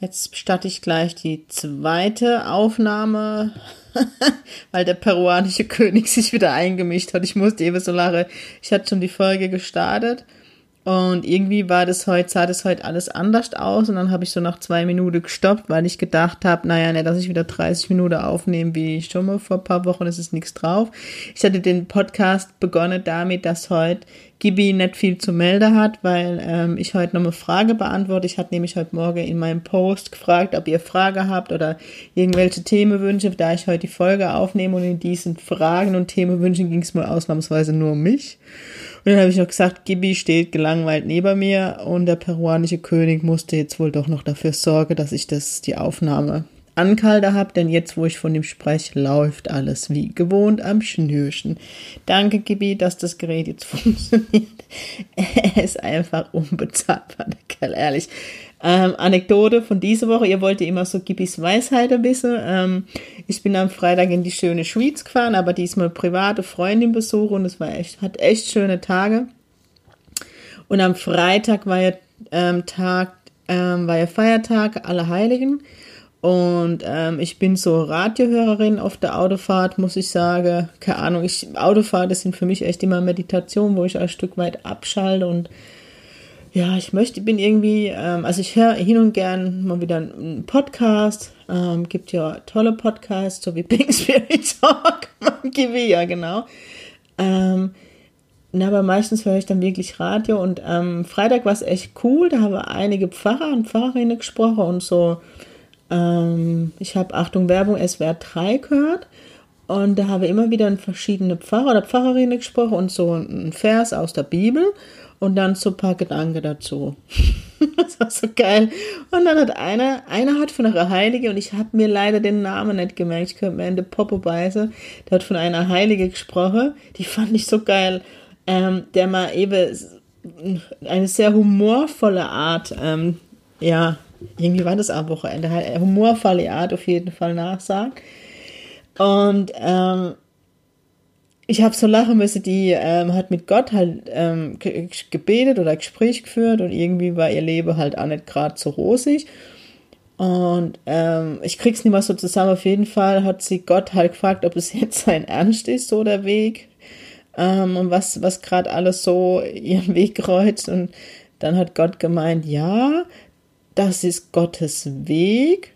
Jetzt starte ich gleich die zweite Aufnahme, weil der peruanische König sich wieder eingemischt hat. Ich musste eben so lachen. Ich hatte schon die Folge gestartet und irgendwie war das heute, sah das heute alles anders aus und dann habe ich so nach zwei Minuten gestoppt, weil ich gedacht habe, naja, ne, dass ich wieder 30 Minuten aufnehme, wie schon mal vor ein paar Wochen, es ist nichts drauf. Ich hatte den Podcast begonnen damit, dass heute Gibi nicht viel zu melden hat, weil ähm, ich heute noch eine Frage beantworte. Ich hatte nämlich heute Morgen in meinem Post gefragt, ob ihr Frage habt oder irgendwelche Themenwünsche, da ich heute die Folge aufnehme und in diesen Fragen und Themenwünschen ging es mal ausnahmsweise nur um mich. Und dann habe ich noch gesagt, Gibi steht gelangweilt neben mir und der peruanische König musste jetzt wohl doch noch dafür sorgen, dass ich das, die Aufnahme Ankalter habe, denn jetzt, wo ich von ihm spreche, läuft alles wie gewohnt am Schnürchen. Danke, Gibi, dass das Gerät jetzt funktioniert. Er ist einfach unbezahlbar, der Kerl, ehrlich. Ähm, Anekdote von dieser Woche, ihr wollt immer so Gibis Weisheiten wissen. Ähm, ich bin am Freitag in die schöne Schweiz gefahren, aber diesmal private Freundin besuchen und es war echt, hat echt schöne Tage. Und am Freitag war ja ähm, Tag, ähm, war ja Feiertag, alle Heiligen. Und ähm, ich bin so Radiohörerin auf der Autofahrt, muss ich sagen. Keine Ahnung, ich, Autofahrt, das sind für mich echt immer Meditation, wo ich ein Stück weit abschalte und ja, ich möchte, bin irgendwie, ähm, also ich höre hin und gern mal wieder einen Podcast. Ähm, gibt ja tolle Podcasts, so wie Pink Spirit Talk, Kiwi, ja genau. Ähm, na, aber meistens höre ich dann wirklich Radio und ähm, Freitag war es echt cool, da haben einige Pfarrer und Pfarrerinnen gesprochen und so ähm, ich habe Achtung Werbung SWR 3 gehört und da habe ich immer wieder verschiedene Pfarrer oder Pfarrerinnen gesprochen und so ein Vers aus der Bibel und dann so ein paar Gedanken dazu. das war so geil. Und dann hat einer, einer hat von einer Heilige, und ich habe mir leider den Namen nicht gemerkt, ich könnte mir in der Popo beißen, der hat von einer Heilige gesprochen, die fand ich so geil, ähm, der mal eben eine sehr humorvolle Art, ähm, ja, irgendwie war das am Wochenende, humorvolle Art auf jeden Fall nachsagt. Und ähm, ich habe so lachen müssen, die ähm, hat mit Gott halt ähm, gebetet oder Gespräch geführt und irgendwie war ihr Leben halt auch nicht gerade so rosig. Und ähm, ich krieg's nicht mal so zusammen. Auf jeden Fall hat sie Gott halt gefragt, ob es jetzt sein Ernst ist, so der Weg. Ähm, und was, was gerade alles so ihren Weg kreuzt. Und dann hat Gott gemeint, ja, das ist Gottes Weg.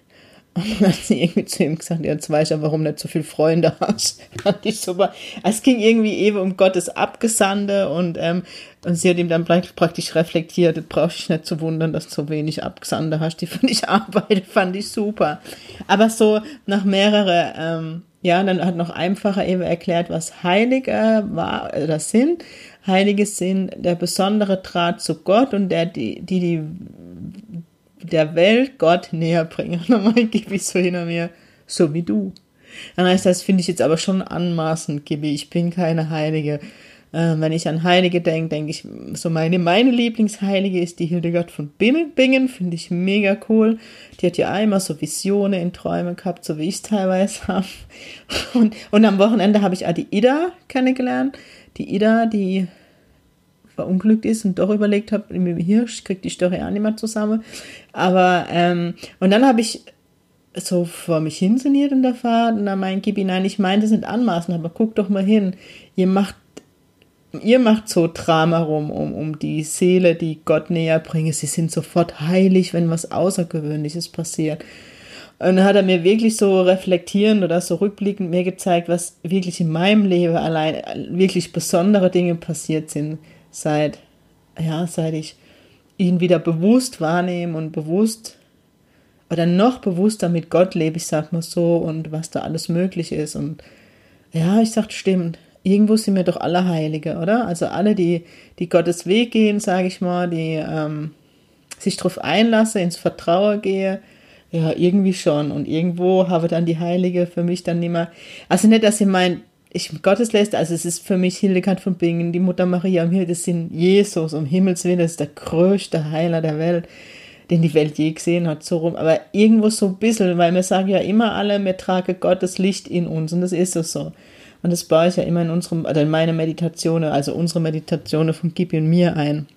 Und dann hat sie irgendwie zu ihm gesagt, jetzt weiß ich ja, warum du nicht so viele Freunde hast. Fand ich super. Es ging irgendwie eben um Gottes Abgesandte und, ähm, und sie hat ihm dann praktisch reflektiert, das ich nicht zu wundern, dass du so wenig Abgesandte hast, die für dich arbeiten, fand ich super. Aber so nach mehrere, ähm, ja, dann hat noch einfacher eben erklärt, was Heilige war, oder sind. Heilige sind der besondere Draht zu Gott und der, die, die, die der Welt Gott näher bringen. Nochmal gebe ich so hinter mir, so wie du. Dann heißt das, finde ich jetzt aber schon anmaßend, Gibi. Ich bin keine Heilige. Äh, wenn ich an Heilige denke, denke ich, so meine, meine Lieblingsheilige ist die Hildegard von Bingen, finde ich mega cool. Die hat ja einmal so Visionen in Träumen gehabt, so wie ich es teilweise habe. Und, und am Wochenende habe ich auch die Ida kennengelernt. Die Ida, die verunglückt ist und doch überlegt habe, hier, ich krieg die Story auch nicht mehr zusammen. Aber, ähm, und dann habe ich so vor mich hinsoniert in der Fahrt und dann mein Gibi, nein, ich meine das nicht anmaßen, aber guck doch mal hin. Ihr macht, ihr macht so Drama rum, um, um die Seele, die Gott näher bringe. Sie sind sofort heilig, wenn was Außergewöhnliches passiert. Und dann hat er mir wirklich so reflektierend oder so rückblickend mir gezeigt, was wirklich in meinem Leben allein wirklich besondere Dinge passiert sind seit, ja, seit ich ihn wieder bewusst wahrnehme und bewusst oder noch bewusster mit Gott lebe, ich sag mal so, und was da alles möglich ist. Und ja, ich sag, stimmt. Irgendwo sind wir doch alle Heilige, oder? Also alle, die, die Gottes Weg gehen, sage ich mal, die ähm, sich darauf einlassen, ins Vertrauen gehe, Ja, irgendwie schon. Und irgendwo habe dann die Heilige für mich dann nicht mehr. Also nicht, dass sie meint, ich Gottes lässt, also es ist für mich Hildegard von Bingen, die Mutter Maria am Himmel, das sind Jesus, um Himmels Willen, das ist der größte Heiler der Welt, den die Welt je gesehen hat, so rum. Aber irgendwo so ein bisschen, weil wir sagen ja immer alle, wir tragen Gottes Licht in uns und das ist es so. Und das baue ich ja immer in unserem, oder in meine Meditationen, also unsere Meditationen von Gibi und mir ein.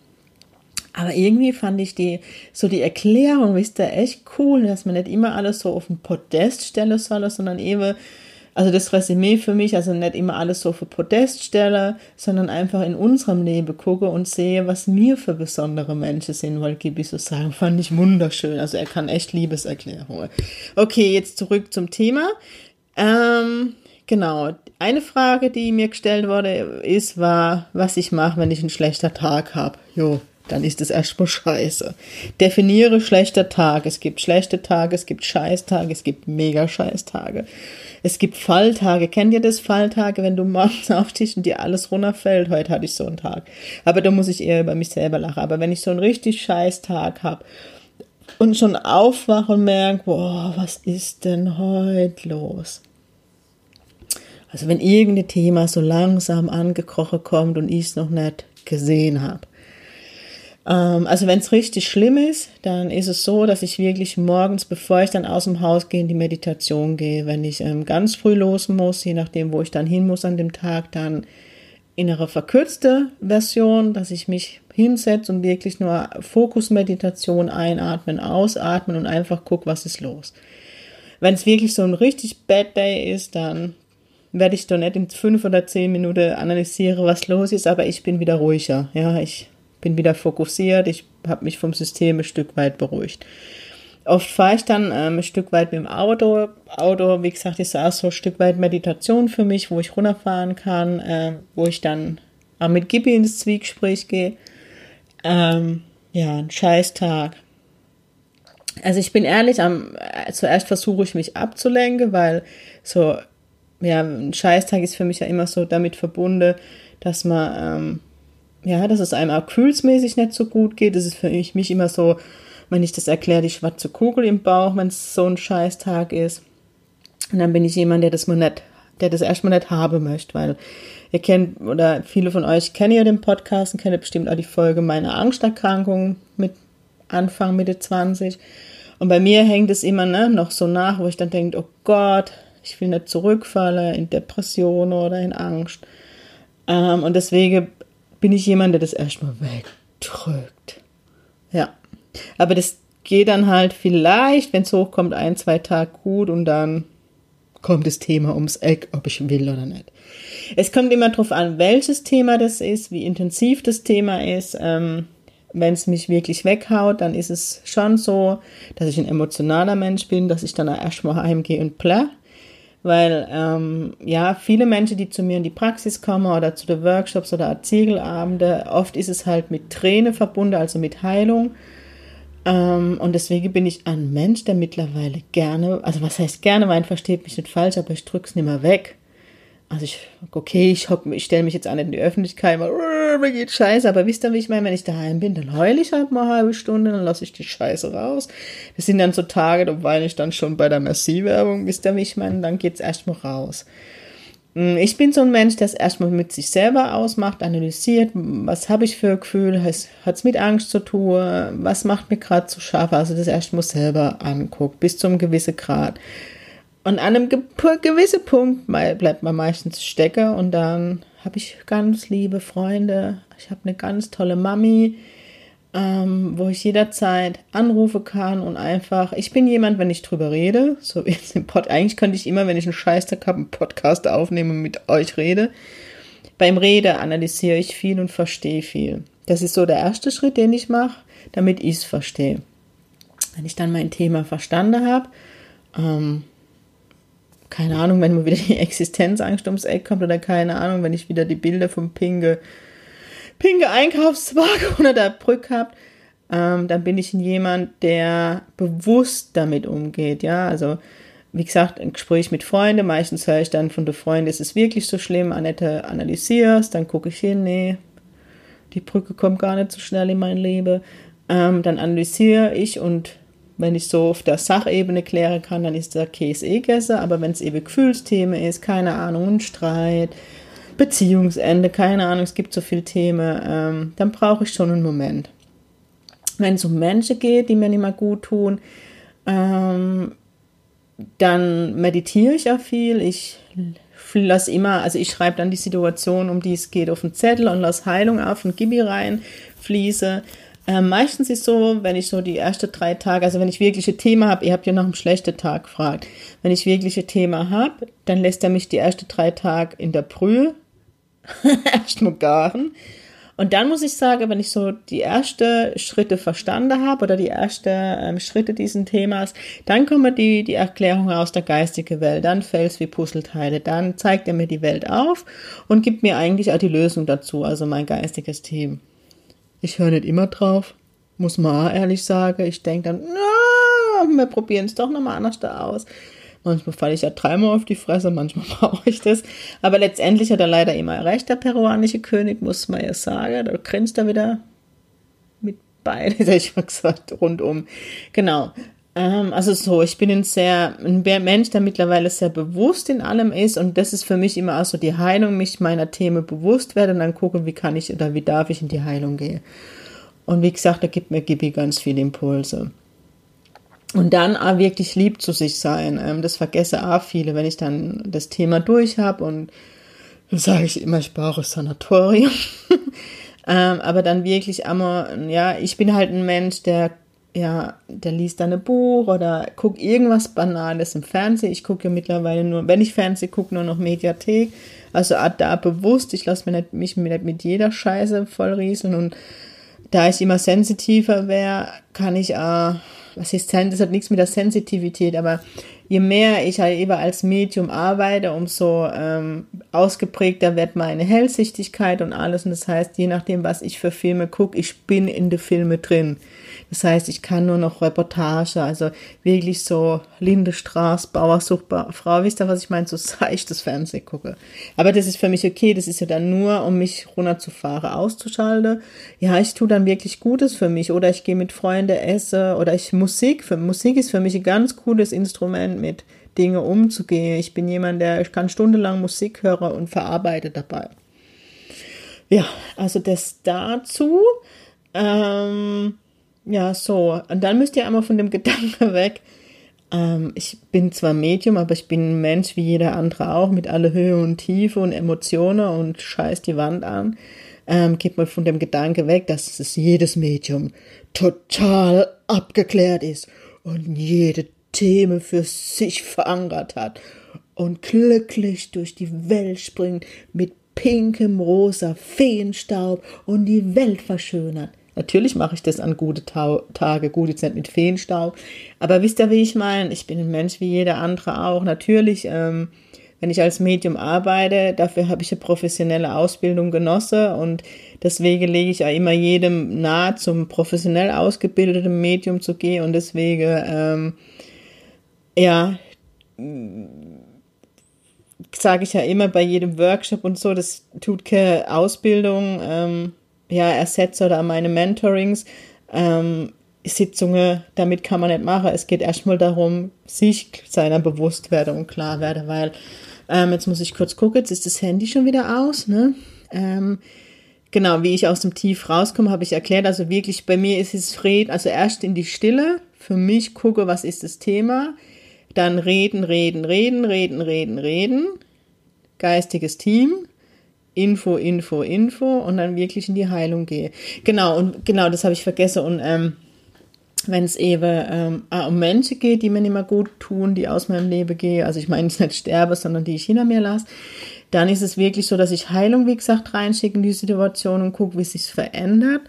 Aber irgendwie fand ich die, so die Erklärung, wisst ihr, echt cool, dass man nicht immer alles so auf den Podest stellen soll, sondern eben, also das Resümee für mich, also nicht immer alles so für Podest stelle, sondern einfach in unserem Leben gucke und sehe, was mir für besondere Menschen sind, weil Gibi so sagen, fand ich wunderschön. Also er kann echt Liebeserklärungen. Okay, jetzt zurück zum Thema. Ähm, genau. Eine Frage, die mir gestellt wurde, ist, war, was ich mache, wenn ich einen schlechten Tag habe. Jo, dann ist es erstmal scheiße. Definiere schlechter Tag. Es gibt schlechte Tage, es gibt Scheißtage, es gibt mega Scheißtage. Es gibt Falltage. Kennt ihr das Falltage, wenn du morgens aufstehst und dir alles runterfällt? Heute hatte ich so einen Tag. Aber da muss ich eher über mich selber lachen. Aber wenn ich so einen richtig Scheißtag habe und schon aufwache und merke, boah, was ist denn heute los? Also wenn irgendein Thema so langsam angekrochen kommt und ich es noch nicht gesehen habe also wenn es richtig schlimm ist, dann ist es so, dass ich wirklich morgens, bevor ich dann aus dem Haus gehe, in die Meditation gehe. Wenn ich ähm, ganz früh los muss, je nachdem, wo ich dann hin muss an dem Tag, dann in einer verkürzte Version, dass ich mich hinsetze und wirklich nur Fokusmeditation einatmen, ausatmen und einfach gucke, was ist los. Wenn es wirklich so ein richtig Bad Day ist, dann werde ich doch nicht in fünf oder zehn Minuten analysieren, was los ist, aber ich bin wieder ruhiger. Ja, ich bin wieder fokussiert, ich habe mich vom System ein Stück weit beruhigt. Oft fahre ich dann ähm, ein Stück weit mit dem Auto. Auto, wie gesagt, ist auch so ein Stück weit Meditation für mich, wo ich runterfahren kann, äh, wo ich dann auch mit Gibi ins Zwiegespräch gehe. Ähm, ja, ein Scheißtag. Also ich bin ehrlich, am, äh, zuerst versuche ich mich abzulenken, weil so, ja, ein Scheißtag ist für mich ja immer so damit verbunden, dass man ähm, ja, dass es einem auch gefühlsmäßig nicht so gut geht. Das ist für mich, immer so, wenn ich das erkläre, die schwarze Kugel im Bauch, wenn es so ein Scheißtag ist. Und dann bin ich jemand, der das mal nicht, der das erstmal nicht haben möchte, weil ihr kennt, oder viele von euch kennen ja den Podcast und kennen bestimmt auch die Folge meiner Angsterkrankung mit Anfang, Mitte 20. Und bei mir hängt es immer ne, noch so nach, wo ich dann denke, oh Gott, ich will nicht zurückfallen in Depression oder in Angst. Ähm, und deswegen bin ich jemand, der das erstmal wegdrückt. Ja. Aber das geht dann halt vielleicht, wenn es hochkommt, ein, zwei Tage gut und dann kommt das Thema ums Eck, ob ich will oder nicht. Es kommt immer darauf an, welches Thema das ist, wie intensiv das Thema ist. Ähm, wenn es mich wirklich weghaut, dann ist es schon so, dass ich ein emotionaler Mensch bin, dass ich dann erstmal heimgehe und plär weil ähm, ja, viele Menschen, die zu mir in die Praxis kommen oder zu den Workshops oder Erziegelabende, oft ist es halt mit Träne verbunden, also mit Heilung. Ähm, und deswegen bin ich ein Mensch, der mittlerweile gerne, also was heißt gerne, mein versteht mich nicht falsch, aber ich drück's nicht mehr weg. Also ich, okay, ich, ich stelle mich jetzt an in die Öffentlichkeit, uh, mir geht scheiße, aber wisst ihr, wie ich meine, wenn ich daheim bin, dann heule ich halt mal eine halbe Stunde, dann lasse ich die Scheiße raus. Das sind dann so Tage, da weine ich dann schon bei der Merci-Werbung, wisst ihr, wie ich meine, dann geht's erstmal raus. Hm, ich bin so ein Mensch, der es erstmal mit sich selber ausmacht, analysiert, was habe ich für Gefühl, hat es mit Angst zu tun, was macht mir gerade zu scharf, also das erstmal selber anguckt, bis zu einem gewissen Grad. Und an einem gewissen Punkt bleibt man meistens stecken und dann habe ich ganz liebe Freunde. Ich habe eine ganz tolle Mami, ähm, wo ich jederzeit anrufen kann und einfach, ich bin jemand, wenn ich drüber rede, so wie jetzt im Pod, eigentlich könnte ich immer, wenn ich einen Scheißtag habe, einen Podcast aufnehmen und mit euch rede. Beim Rede analysiere ich viel und verstehe viel. Das ist so der erste Schritt, den ich mache, damit ich es verstehe. Wenn ich dann mein Thema verstanden habe, ähm, keine Ahnung, wenn mir wieder die Existenzangst ums Eck kommt oder keine Ahnung, wenn ich wieder die Bilder vom Pinge, Pinge Einkaufswagen oder der Brück habe, ähm, dann bin ich jemand, der bewusst damit umgeht, ja, also wie gesagt, ein Gespräch mit Freunden, meistens höre ich dann von der Freundin, ist es wirklich so schlimm, Annette analysierst, dann gucke ich hin, nee, die Brücke kommt gar nicht so schnell in mein Leben, ähm, dann analysiere ich und wenn ich so auf der Sachebene klären kann, dann ist der Käse eh gegessen. Aber wenn es eben Gefühlsthemen ist, keine Ahnung, ein Streit, Beziehungsende, keine Ahnung, es gibt so viele Themen, ähm, dann brauche ich schon einen Moment. Wenn es um Menschen geht, die mir nicht mehr gut tun, ähm, dann meditiere ich auch viel. Ich lasse immer, also ich schreibe dann die Situation, um die es geht, auf den Zettel und lasse Heilung auf und Gibi rein, fließe. Ähm, meistens ist so, wenn ich so die ersten drei Tage, also wenn ich wirkliche Thema habe, ihr habt ja nach einem schlechten Tag gefragt, wenn ich wirkliche Thema habe, dann lässt er mich die ersten drei Tage in der Brühe erstmal garen. Und dann muss ich sagen, wenn ich so die ersten Schritte verstanden habe oder die ersten ähm, Schritte diesen Themas, dann kommen die, die Erklärung aus der geistigen Welt, dann fällt es wie Puzzleteile, dann zeigt er mir die Welt auf und gibt mir eigentlich auch die Lösung dazu, also mein geistiges Team. Ich höre nicht immer drauf, muss man auch ehrlich sagen. Ich denke dann, na, wir probieren es doch nochmal anders da aus. Manchmal falle ich ja dreimal auf die Fresse, manchmal brauche ich das. Aber letztendlich hat er leider immer recht, der peruanische König, muss man ja sagen. Da grinst er wieder mit beiden, hätte ich mal gesagt, rundum. Genau. Ähm, also so, ich bin ein sehr, ein Mensch, der mittlerweile sehr bewusst in allem ist und das ist für mich immer auch so die Heilung, mich meiner Themen bewusst werden und dann gucken, wie kann ich oder wie darf ich in die Heilung gehen. Und wie gesagt, da gibt mir Gibi ganz viele Impulse. Und dann auch wirklich lieb zu sich sein. Ähm, das vergesse auch viele, wenn ich dann das Thema durch habe und dann sage ich immer, ich brauche Sanatorium. ähm, aber dann wirklich einmal, ja, ich bin halt ein Mensch, der ja, der liest dann ein Buch oder guckt irgendwas Banales im Fernsehen. Ich gucke ja mittlerweile nur, wenn ich Fernsehen gucke, nur noch Mediathek. Also da bewusst, ich lasse mich nicht, mit jeder Scheiße vollrieseln und da ich immer sensitiver wäre, kann ich auch was ist das hat nichts mit der Sensitivität, aber je mehr ich halt eben als Medium arbeite, umso ähm, ausgeprägter wird meine Hellsichtigkeit und alles. Und das heißt, je nachdem, was ich für Filme gucke, ich bin in die Filme drin. Das heißt, ich kann nur noch Reportage, also wirklich so Linde Straß, Bauersuchtfrau, wisst ihr, was ich meine? So seichtes Fernsehen gucke. Aber das ist für mich okay, das ist ja dann nur, um mich runterzufahren, auszuschalten. Ja, ich tue dann wirklich Gutes für mich oder ich gehe mit Freunden essen oder ich Musik. Für, Musik ist für mich ein ganz cooles Instrument mit Dinge umzugehen. Ich bin jemand, der, ich kann stundenlang Musik hören und verarbeite dabei. Ja, also das dazu. Ähm, ja, so. Und dann müsst ihr einmal von dem Gedanken weg. Ähm, ich bin zwar Medium, aber ich bin ein Mensch wie jeder andere auch, mit alle Höhe und Tiefe und Emotionen und scheiß die Wand an. Ähm, geht mal von dem Gedanke weg, dass es jedes Medium total abgeklärt ist und jede Themen für sich verankert hat und glücklich durch die Welt springt mit pinkem rosa Feenstaub und die Welt verschönert. Natürlich mache ich das an gute Ta Tage, gut, jetzt nicht mit Feenstaub. Aber wisst ihr, wie ich meine? Ich bin ein Mensch wie jeder andere auch. Natürlich, ähm, wenn ich als Medium arbeite, dafür habe ich eine professionelle Ausbildung genossen und deswegen lege ich ja immer jedem nahe, zum professionell ausgebildeten Medium zu gehen und deswegen, ähm, ja, sage ich ja immer bei jedem Workshop und so, das tut keine Ausbildung, ähm, ja, ersetze oder meine Mentorings, ähm, Sitzungen, damit kann man nicht machen. Es geht erstmal darum, sich seiner bewusst werden und klar werden, weil ähm, jetzt muss ich kurz gucken, jetzt ist das Handy schon wieder aus, ne? Ähm, genau, wie ich aus dem Tief rauskomme, habe ich erklärt. Also wirklich, bei mir ist es Fried, also erst in die Stille, für mich gucke, was ist das Thema, dann reden, reden, reden, reden, reden, reden, geistiges Team, Info, Info, Info und dann wirklich in die Heilung gehe. Genau, und genau, das habe ich vergessen. Und ähm, wenn es eben ähm, um Menschen geht, die mir nicht mehr gut tun, die aus meinem Leben gehen, also ich meine nicht sterbe, sondern die ich hinter mir lasse, dann ist es wirklich so, dass ich Heilung, wie gesagt, reinschicke in die Situation und gucke, wie es sich verändert.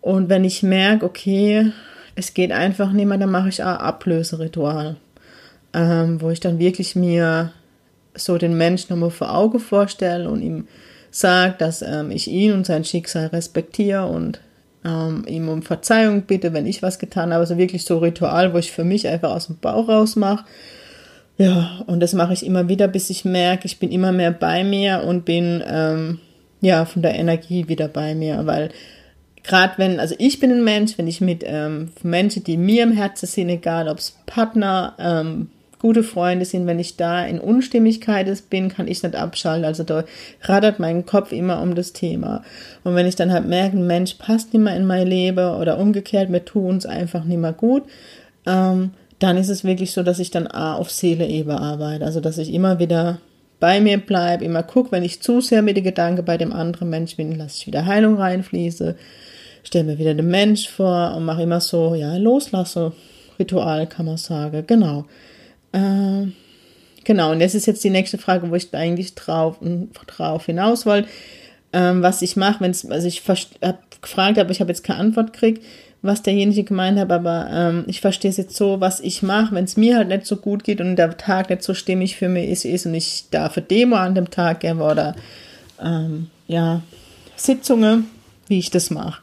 Und wenn ich merke, okay, es geht einfach nicht mehr, dann mache ich ein Ablöseritual, ähm, wo ich dann wirklich mir so den Menschen nochmal vor Augen vorstelle und ihm sagt, dass ähm, ich ihn und sein Schicksal respektiere und ähm, ihm um Verzeihung bitte, wenn ich was getan habe. Also wirklich so Ritual, wo ich für mich einfach aus dem Bauch raus mache. Ja, und das mache ich immer wieder, bis ich merke, ich bin immer mehr bei mir und bin ähm, ja von der Energie wieder bei mir, weil gerade wenn, also ich bin ein Mensch, wenn ich mit ähm, Menschen, die mir im Herzen sind, egal ob es Partner, ähm, gute Freunde sind, wenn ich da in Unstimmigkeit bin, kann ich nicht abschalten. Also da rattert mein Kopf immer um das Thema. Und wenn ich dann halt merke, Mensch passt nicht mehr in mein Leben oder umgekehrt, wir tun es einfach nicht mehr gut, ähm, dann ist es wirklich so, dass ich dann A auf Seele-Ebene arbeite. Also dass ich immer wieder bei mir bleibe, immer gucke, wenn ich zu sehr mit den Gedanken bei dem anderen Mensch bin, lasse ich wieder Heilung reinfließen, stelle mir wieder den Mensch vor und mache immer so, ja, loslasse. Ritual kann man sagen, genau. Äh, genau, und das ist jetzt die nächste Frage, wo ich eigentlich drauf, drauf hinaus wollte. Ähm, was ich mache, wenn es, also ich habe gefragt, aber ich habe jetzt keine Antwort gekriegt, was derjenige gemeint hat, aber ähm, ich verstehe es jetzt so, was ich mache, wenn es mir halt nicht so gut geht und der Tag nicht so stimmig für mich ist, ist und ich darf eine Demo an dem Tag geben oder ähm, ja, Sitzungen, wie ich das mache.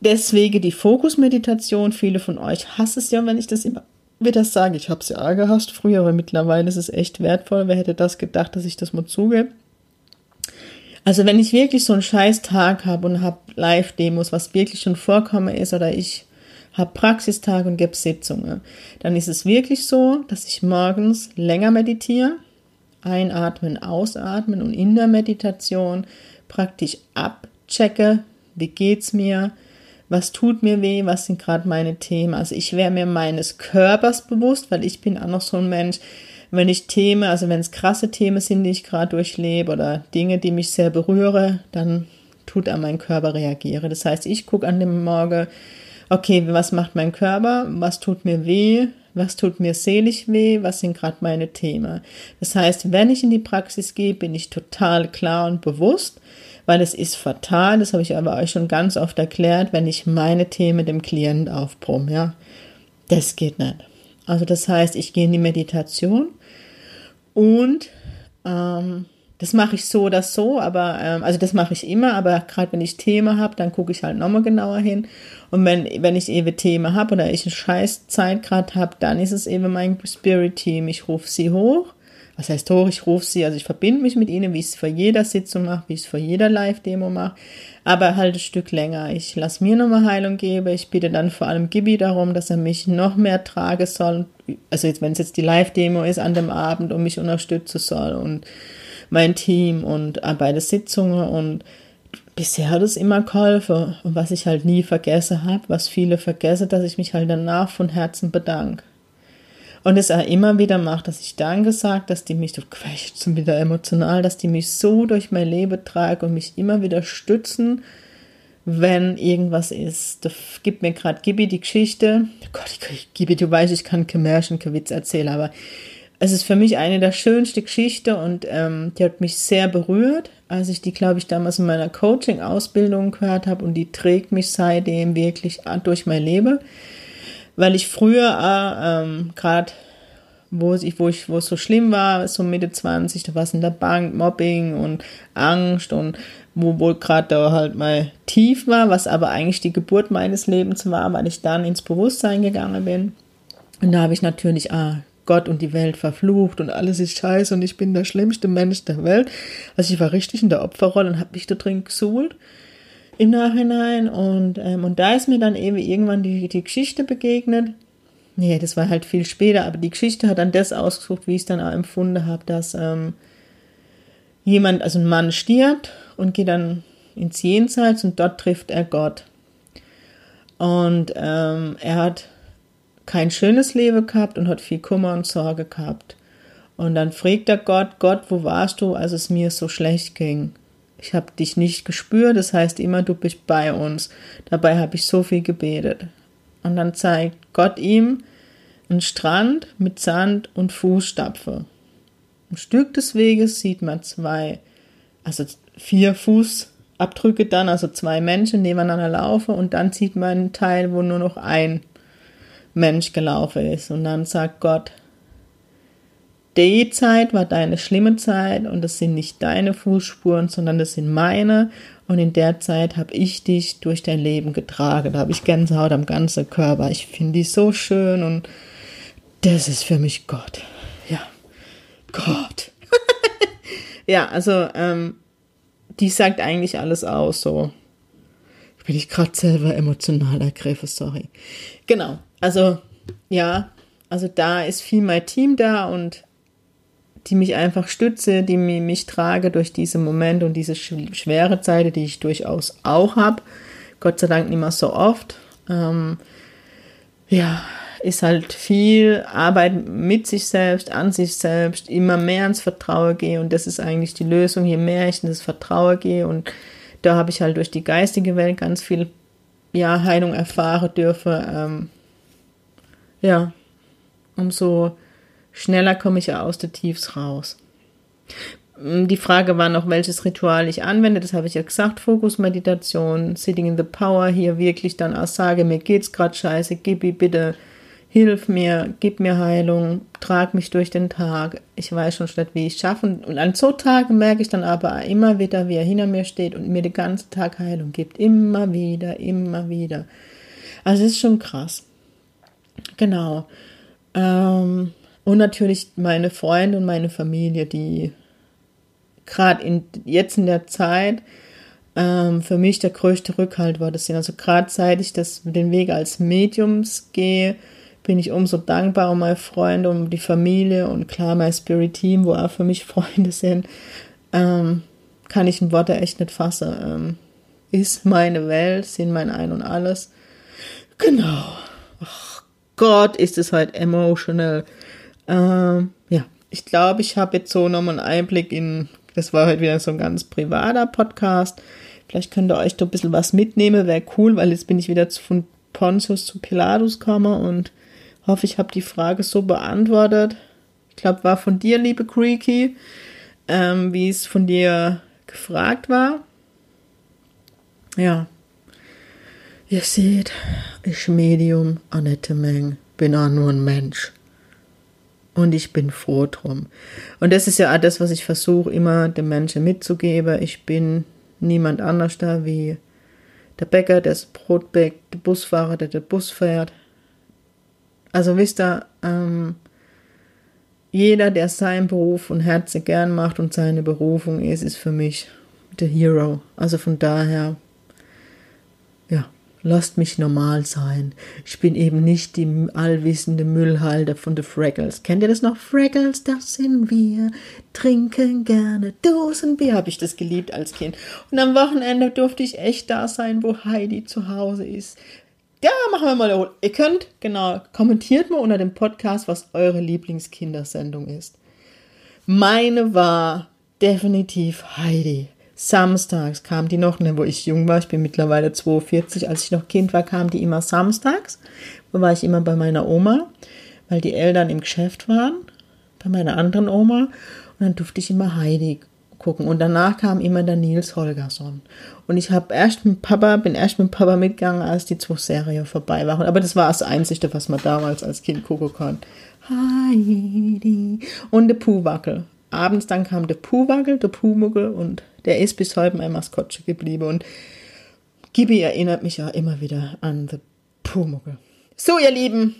Deswegen die Fokusmeditation. Viele von euch hassen es ja, wenn ich das immer wir das sagen. Ich habe es ja gehasst früher, aber mittlerweile ist es echt wertvoll. Wer hätte das gedacht, dass ich das mal zugebe? Also wenn ich wirklich so einen scheiß Tag habe und habe Live-Demos, was wirklich schon vorkomme ist, oder ich habe Praxistag und gebe Sitzungen, dann ist es wirklich so, dass ich morgens länger meditiere, einatmen, ausatmen und in der Meditation praktisch abchecke, wie geht's mir, was tut mir weh, was sind gerade meine Themen. Also ich wäre mir meines Körpers bewusst, weil ich bin auch noch so ein Mensch, wenn ich Themen, also wenn es krasse Themen sind, die ich gerade durchlebe oder Dinge, die mich sehr berühre, dann tut an mein Körper reagiere. Das heißt, ich gucke an dem Morgen, okay, was macht mein Körper, was tut mir weh, was tut mir seelisch weh, was sind gerade meine Themen. Das heißt, wenn ich in die Praxis gehe, bin ich total klar und bewusst weil es ist fatal, das habe ich aber euch schon ganz oft erklärt, wenn ich meine Themen dem Klient aufbrumme, ja. Das geht nicht. Also das heißt, ich gehe in die Meditation und ähm, das mache ich so oder so, aber ähm, also das mache ich immer, aber gerade wenn ich Themen habe, dann gucke ich halt nochmal genauer hin. Und wenn, wenn ich eben Themen habe oder ich eine scheiß Zeit gerade habe, dann ist es eben mein Spirit-Team. Ich rufe sie hoch was heißt hoch, ich rufe sie, also ich verbinde mich mit ihnen, wie ich es vor jeder Sitzung mache, wie ich es vor jeder Live-Demo mache, aber halt ein Stück länger. Ich lasse mir nochmal Heilung geben, ich bitte dann vor allem Gibi darum, dass er mich noch mehr tragen soll, also jetzt, wenn es jetzt die Live-Demo ist an dem Abend und mich unterstützen soll und mein Team und bei den Sitzungen und bisher hat es immer geholfen. Und was ich halt nie vergessen habe, was viele vergessen, dass ich mich halt danach von Herzen bedanke. Und es auch immer wieder macht, dass ich Danke sage, dass die mich, du quetscht schon wieder emotional, dass die mich so durch mein Leben tragen und mich immer wieder stützen, wenn irgendwas ist. Da gibt mir gerade Gibi die Geschichte. Oh Gott, ich, Gibi, du weißt, ich kann kein Märchen, kein Witz erzählen, aber es ist für mich eine der schönsten Geschichten und ähm, die hat mich sehr berührt, als ich die, glaube ich, damals in meiner Coaching-Ausbildung gehört habe und die trägt mich seitdem wirklich durch mein Leben weil ich früher äh, ähm, gerade wo ich, wo ich, wo es so schlimm war, so Mitte 20, da war es in der Bank, Mobbing und Angst und wo wohl gerade da halt mal tief war, was aber eigentlich die Geburt meines Lebens war, weil ich dann ins Bewusstsein gegangen bin. Und da habe ich natürlich, ah, Gott und die Welt verflucht und alles ist scheiße und ich bin der schlimmste Mensch der Welt. Also ich war richtig in der Opferrolle und habe mich da drin gesuhlt im Nachhinein. Und, ähm, und da ist mir dann eben irgendwann die, die Geschichte begegnet. Nee, das war halt viel später, aber die Geschichte hat dann das ausgesucht, wie ich es dann auch empfunden habe, dass ähm, jemand, also ein Mann stirbt und geht dann ins Jenseits und dort trifft er Gott. Und ähm, er hat kein schönes Leben gehabt und hat viel Kummer und Sorge gehabt. Und dann fragt er Gott, Gott, wo warst du, als es mir so schlecht ging? Ich habe dich nicht gespürt, das heißt immer, du bist bei uns. Dabei habe ich so viel gebetet. Und dann zeigt Gott ihm einen Strand mit Sand und Fußstapfe. Ein Stück des Weges sieht man zwei, also vier Fußabdrücke dann, also zwei Menschen nebeneinander laufen und dann sieht man einen Teil, wo nur noch ein Mensch gelaufen ist. Und dann sagt Gott, die Zeit war deine schlimme Zeit und das sind nicht deine Fußspuren, sondern das sind meine. Und in der Zeit habe ich dich durch dein Leben getragen. Da habe ich Gänsehaut am ganzen Körper. Ich finde die so schön und das ist für mich Gott. Ja, Gott. ja, also ähm, die sagt eigentlich alles aus. So bin ich gerade selber emotional ergriffen, sorry. Genau, also ja, also da ist viel mein Team da und die mich einfach stütze, die mich trage durch diese Momente und diese schwere Zeit, die ich durchaus auch habe. Gott sei Dank nicht mehr so oft. Ähm, ja, ist halt viel Arbeit mit sich selbst, an sich selbst, immer mehr ins Vertrauen gehe und das ist eigentlich die Lösung, je mehr ich in das Vertrauen gehe und da habe ich halt durch die geistige Welt ganz viel ja, Heilung erfahren dürfen. Ähm, ja, umso schneller komme ich aus der Tiefs raus. Mm, die Frage war noch, welches Ritual ich anwende. Das habe ich ja gesagt. Fokusmeditation, Sitting in the Power. Hier wirklich dann auch sage, mir geht's gerade scheiße. Gibi, bitte hilf mir, gib mir Heilung, trag mich durch den Tag. Ich weiß schon nicht, wie ich schaffe. Und an so Tagen merke ich dann aber immer wieder, wie er hinter mir steht und mir den ganzen Tag Heilung gibt. Immer wieder, immer wieder. Also es ist schon krass. Genau. Ähm, und natürlich meine Freunde und meine Familie, die gerade in, jetzt in der Zeit ähm, für mich der größte Rückhalt war. Das sind also gerade seit ich das, den Weg als Mediums gehe, bin ich umso dankbar um meine Freunde, um die Familie und klar mein Spirit Team, wo auch für mich Freunde sind, ähm, kann ich in Worte echt nicht fassen. Ähm, ist meine Welt, sind mein Ein und Alles. Genau. Ach Gott, ist es halt emotional. Ähm, ja, ich glaube, ich habe jetzt so nochmal einen Einblick in, das war halt wieder so ein ganz privater Podcast. Vielleicht könnt ihr euch da ein bisschen was mitnehmen, wäre cool, weil jetzt bin ich wieder von Pontius zu Pilatus gekommen und hoffe, ich habe die Frage so beantwortet. Ich glaube, war von dir, liebe Creaky, ähm, wie es von dir gefragt war. Ja. Ihr seht, ich Medium, Annette Meng, bin auch nur ein Mensch. Und ich bin froh drum. Und das ist ja auch das, was ich versuche, immer den Menschen mitzugeben. Ich bin niemand anders da wie der Bäcker, der das Brot bäckt, der Busfahrer, der den Bus fährt. Also wisst ihr, ähm, jeder, der seinen Beruf und Herze gern macht und seine Berufung ist, ist für mich der Hero. Also von daher, Lasst mich normal sein. Ich bin eben nicht die allwissende Müllhalter von The Fraggles. Kennt ihr das noch? Fraggles, das sind wir. Trinken gerne Dosenbier. Habe ich das geliebt als Kind. Und am Wochenende durfte ich echt da sein, wo Heidi zu Hause ist. Ja, machen wir mal. Ihr könnt, genau, kommentiert mal unter dem Podcast, was eure Lieblingskindersendung ist. Meine war definitiv Heidi. Samstags kam die noch, ne, wo ich jung war, ich bin mittlerweile 42, als ich noch Kind war, kam die immer samstags. Wo war ich immer bei meiner Oma, weil die Eltern im Geschäft waren, bei meiner anderen Oma. Und dann durfte ich immer Heidi gucken. Und danach kam immer der Nils Holgersson. Und ich habe erst mit Papa, bin erst mit Papa mitgegangen, als die zwei Serien vorbei waren. Aber das war das Einzige, was man damals als Kind gucken konnte. Heidi. Und der Puhwackel. Abends dann kam der Puhwackel, der Puhmuggel und der ist bis heute mein Maskottchen geblieben und Gibi erinnert mich ja immer wieder an The Pumuckl. So, ihr Lieben,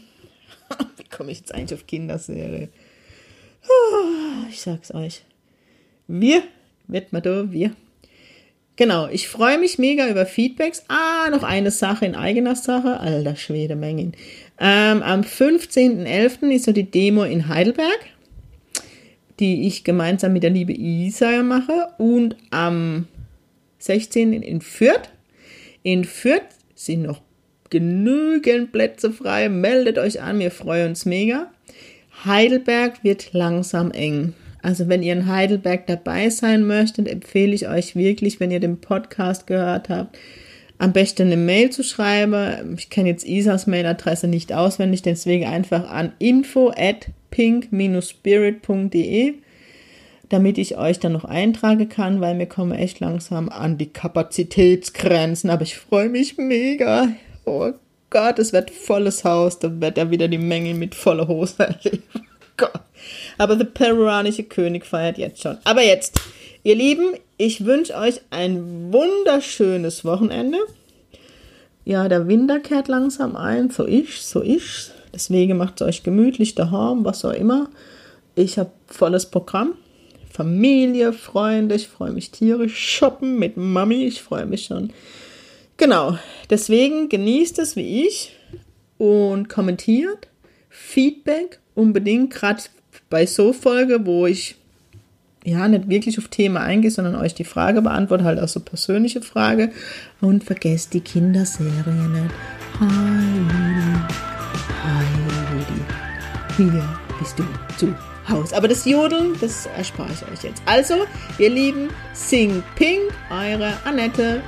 wie komme ich jetzt eigentlich auf Kinderserie? Ah, ich sag's euch. Wir, wird man da, wir. Genau, ich freue mich mega über Feedbacks. Ah, noch eine Sache in eigener Sache. Alter Schwede Mengen. Ähm, am 15.11. ist so die Demo in Heidelberg die ich gemeinsam mit der liebe Isa mache und am 16. in Fürth. In Fürth sind noch genügend Plätze frei. Meldet euch an, wir freuen uns mega. Heidelberg wird langsam eng. Also wenn ihr in Heidelberg dabei sein möchtet, empfehle ich euch wirklich, wenn ihr den Podcast gehört habt, am besten eine Mail zu schreiben. Ich kenne jetzt Isas Mailadresse nicht auswendig, deswegen einfach an info at pink-spirit.de, damit ich euch dann noch eintragen kann, weil wir kommen echt langsam an die Kapazitätsgrenzen. Aber ich freue mich mega. Oh Gott, es wird volles Haus. Da wird er wieder die Menge mit voller Hose erleben. Gott. Aber der peruanische König feiert jetzt schon. Aber jetzt, ihr Lieben, ich wünsche euch ein wunderschönes Wochenende. Ja, der Winter kehrt langsam ein. So ich, so ich. Deswegen macht es euch gemütlich daheim, was auch immer. Ich habe volles Programm. Familie, Freunde, ich freue mich tierisch. Shoppen mit Mami, ich freue mich schon. Genau, deswegen genießt es wie ich und kommentiert. Feedback unbedingt, gerade bei so Folge, wo ich ja nicht wirklich auf Thema eingehe, sondern euch die Frage beantworte, halt auch so persönliche Frage. Und vergesst die Kinderserie nicht. Hi Hier bist du zu Hause. Aber das Jodeln, das erspare ich euch jetzt. Also, ihr Lieben, sing ping, eure Annette.